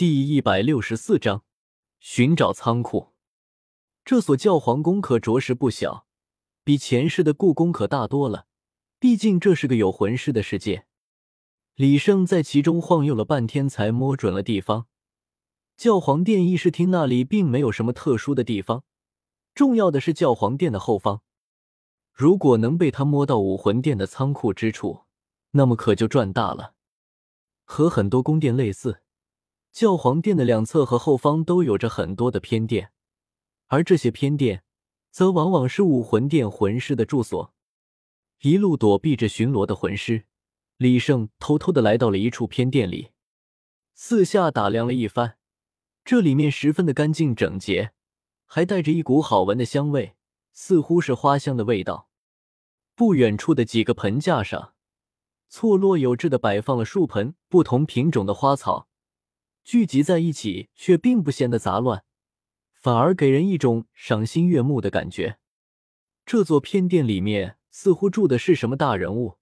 第一百六十四章寻找仓库。这所教皇宫可着实不小，比前世的故宫可大多了。毕竟这是个有魂师的世界。李胜在其中晃悠了半天，才摸准了地方。教皇殿议事厅那里并没有什么特殊的地方，重要的是教皇殿的后方。如果能被他摸到武魂殿的仓库之处，那么可就赚大了。和很多宫殿类似。教皇殿的两侧和后方都有着很多的偏殿，而这些偏殿则往往是武魂殿魂师的住所。一路躲避着巡逻的魂师，李胜偷偷的来到了一处偏殿里，四下打量了一番。这里面十分的干净整洁，还带着一股好闻的香味，似乎是花香的味道。不远处的几个盆架上，错落有致的摆放了数盆不同品种的花草。聚集在一起，却并不显得杂乱，反而给人一种赏心悦目的感觉。这座偏殿里面似乎住的是什么大人物，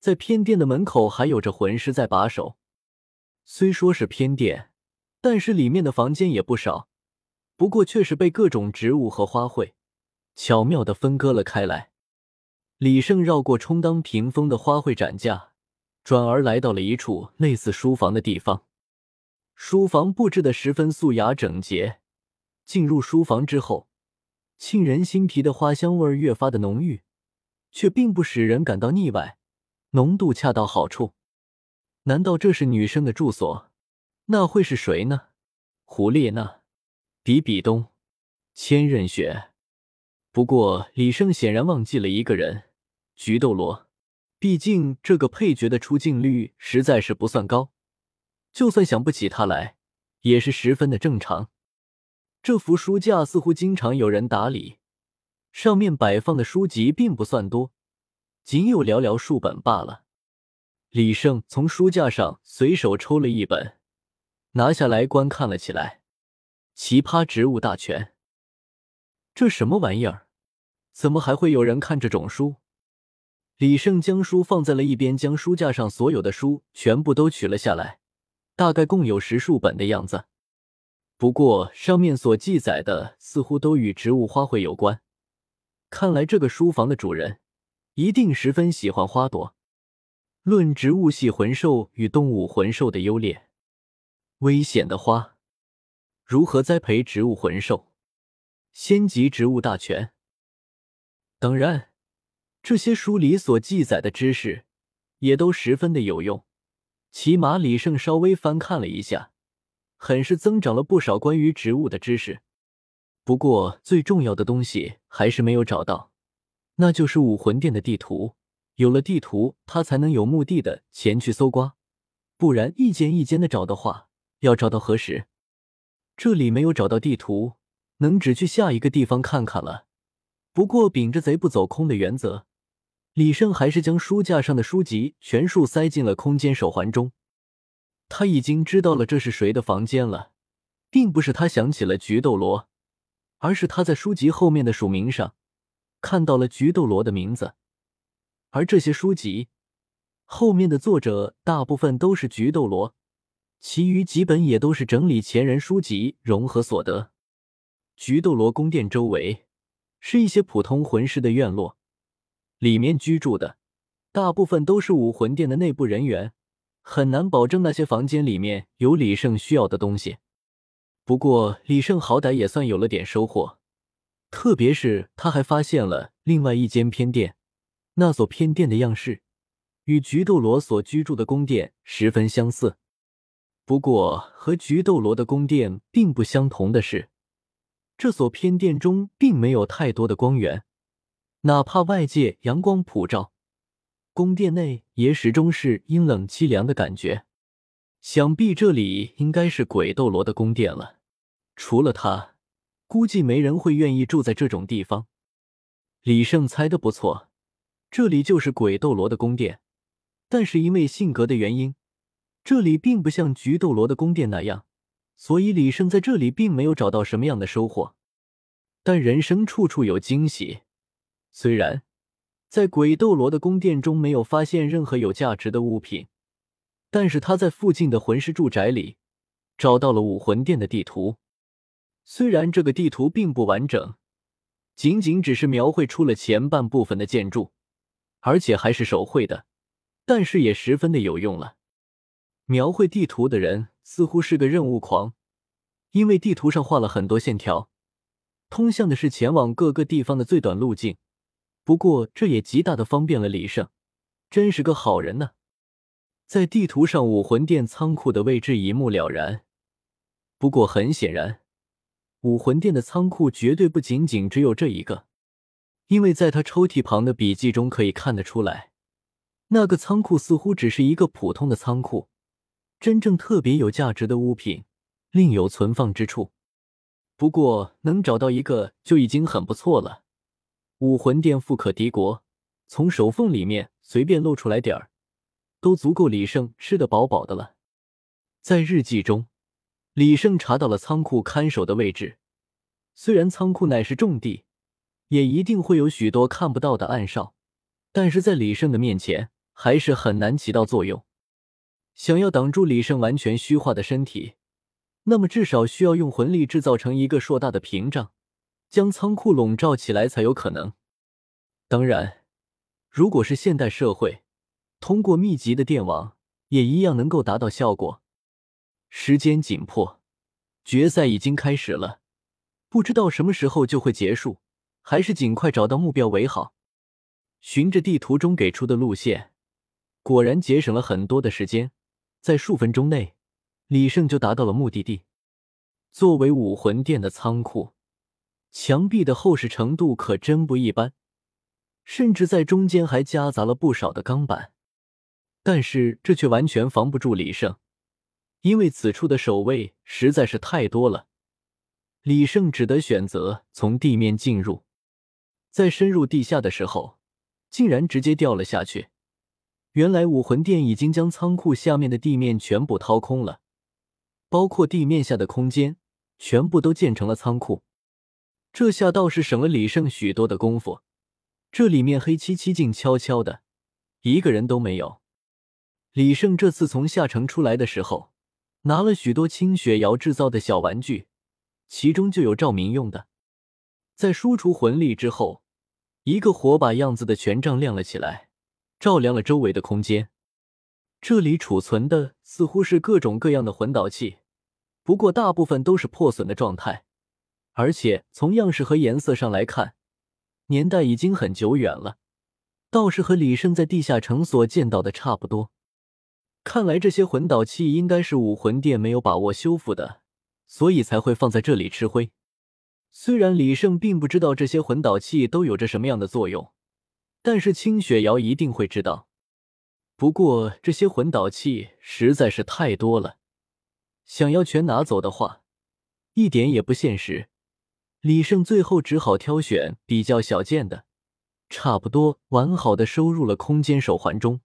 在偏殿的门口还有着魂师在把守。虽说是偏殿，但是里面的房间也不少，不过却是被各种植物和花卉巧妙的分割了开来。李胜绕过充当屏风的花卉展架，转而来到了一处类似书房的地方。书房布置的十分素雅整洁。进入书房之后，沁人心脾的花香味越发的浓郁，却并不使人感到腻歪，浓度恰到好处。难道这是女生的住所？那会是谁呢？胡列娜、比比东、千仞雪。不过李胜显然忘记了一个人——菊斗罗。毕竟这个配角的出镜率实在是不算高。就算想不起他来，也是十分的正常。这幅书架似乎经常有人打理，上面摆放的书籍并不算多，仅有寥寥数本罢了。李胜从书架上随手抽了一本，拿下来观看了起来，《奇葩植物大全》。这什么玩意儿？怎么还会有人看这种书？李胜将书放在了一边，将书架上所有的书全部都取了下来。大概共有十数本的样子，不过上面所记载的似乎都与植物花卉有关。看来这个书房的主人一定十分喜欢花朵。论植物系魂兽与动物魂兽的优劣，危险的花，如何栽培植物魂兽，仙级植物大全。当然，这些书里所记载的知识也都十分的有用。起码李胜稍微翻看了一下，很是增长了不少关于植物的知识。不过最重要的东西还是没有找到，那就是武魂殿的地图。有了地图，他才能有目的的前去搜刮，不然一间一间的找的话，要找到何时？这里没有找到地图，能只去下一个地方看看了。不过秉着贼不走空的原则。李胜还是将书架上的书籍全数塞进了空间手环中。他已经知道了这是谁的房间了，并不是他想起了菊斗罗，而是他在书籍后面的署名上看到了菊斗罗的名字。而这些书籍后面的作者大部分都是菊斗罗，其余几本也都是整理前人书籍融合所得。菊斗罗宫殿周围是一些普通魂师的院落。里面居住的大部分都是武魂殿的内部人员，很难保证那些房间里面有李胜需要的东西。不过李胜好歹也算有了点收获，特别是他还发现了另外一间偏殿，那所偏殿的样式与菊斗罗所居住的宫殿十分相似。不过和菊斗罗的宫殿并不相同的是，这所偏殿中并没有太多的光源。哪怕外界阳光普照，宫殿内也始终是阴冷凄凉的感觉。想必这里应该是鬼斗罗的宫殿了。除了他，估计没人会愿意住在这种地方。李胜猜的不错，这里就是鬼斗罗的宫殿。但是因为性格的原因，这里并不像菊斗罗的宫殿那样，所以李胜在这里并没有找到什么样的收获。但人生处处有惊喜。虽然在鬼斗罗的宫殿中没有发现任何有价值的物品，但是他在附近的魂师住宅里找到了武魂殿的地图。虽然这个地图并不完整，仅仅只是描绘出了前半部分的建筑，而且还是手绘的，但是也十分的有用了。描绘地图的人似乎是个任务狂，因为地图上画了很多线条，通向的是前往各个地方的最短路径。不过这也极大的方便了李胜，真是个好人呢。在地图上武魂殿仓库的位置一目了然，不过很显然。武魂殿的仓库绝对不仅仅只有这一个，因为在他抽屉旁的笔记中可以看得出来，那个仓库似乎只是一个普通的仓库，真正特别有价值的物品另有存放之处。不过能找到一个就已经很不错了。武魂殿富可敌国，从手缝里面随便露出来点儿，都足够李胜吃得饱饱的了。在日记中。李胜查到了仓库看守的位置，虽然仓库乃是重地，也一定会有许多看不到的暗哨，但是在李胜的面前还是很难起到作用。想要挡住李胜完全虚化的身体，那么至少需要用魂力制造成一个硕大的屏障，将仓库笼罩起来才有可能。当然，如果是现代社会，通过密集的电网，也一样能够达到效果。时间紧迫，决赛已经开始了，不知道什么时候就会结束，还是尽快找到目标为好。循着地图中给出的路线，果然节省了很多的时间，在数分钟内，李胜就达到了目的地。作为武魂殿的仓库，墙壁的厚实程度可真不一般，甚至在中间还夹杂了不少的钢板，但是这却完全防不住李胜。因为此处的守卫实在是太多了，李胜只得选择从地面进入。在深入地下的时候，竟然直接掉了下去。原来武魂殿已经将仓库下面的地面全部掏空了，包括地面下的空间，全部都建成了仓库。这下倒是省了李胜许多的功夫。这里面黑漆漆、静悄悄的，一个人都没有。李胜这次从下城出来的时候。拿了许多清雪瑶制造的小玩具，其中就有照明用的。在输出魂力之后，一个火把样子的权杖亮了起来，照亮了周围的空间。这里储存的似乎是各种各样的魂导器，不过大部分都是破损的状态，而且从样式和颜色上来看，年代已经很久远了，倒是和李胜在地下城所见到的差不多。看来这些魂导器应该是武魂殿没有把握修复的，所以才会放在这里吃灰。虽然李胜并不知道这些魂导器都有着什么样的作用，但是清雪瑶一定会知道。不过这些魂导器实在是太多了，想要全拿走的话，一点也不现实。李胜最后只好挑选比较小件的，差不多完好的收入了空间手环中。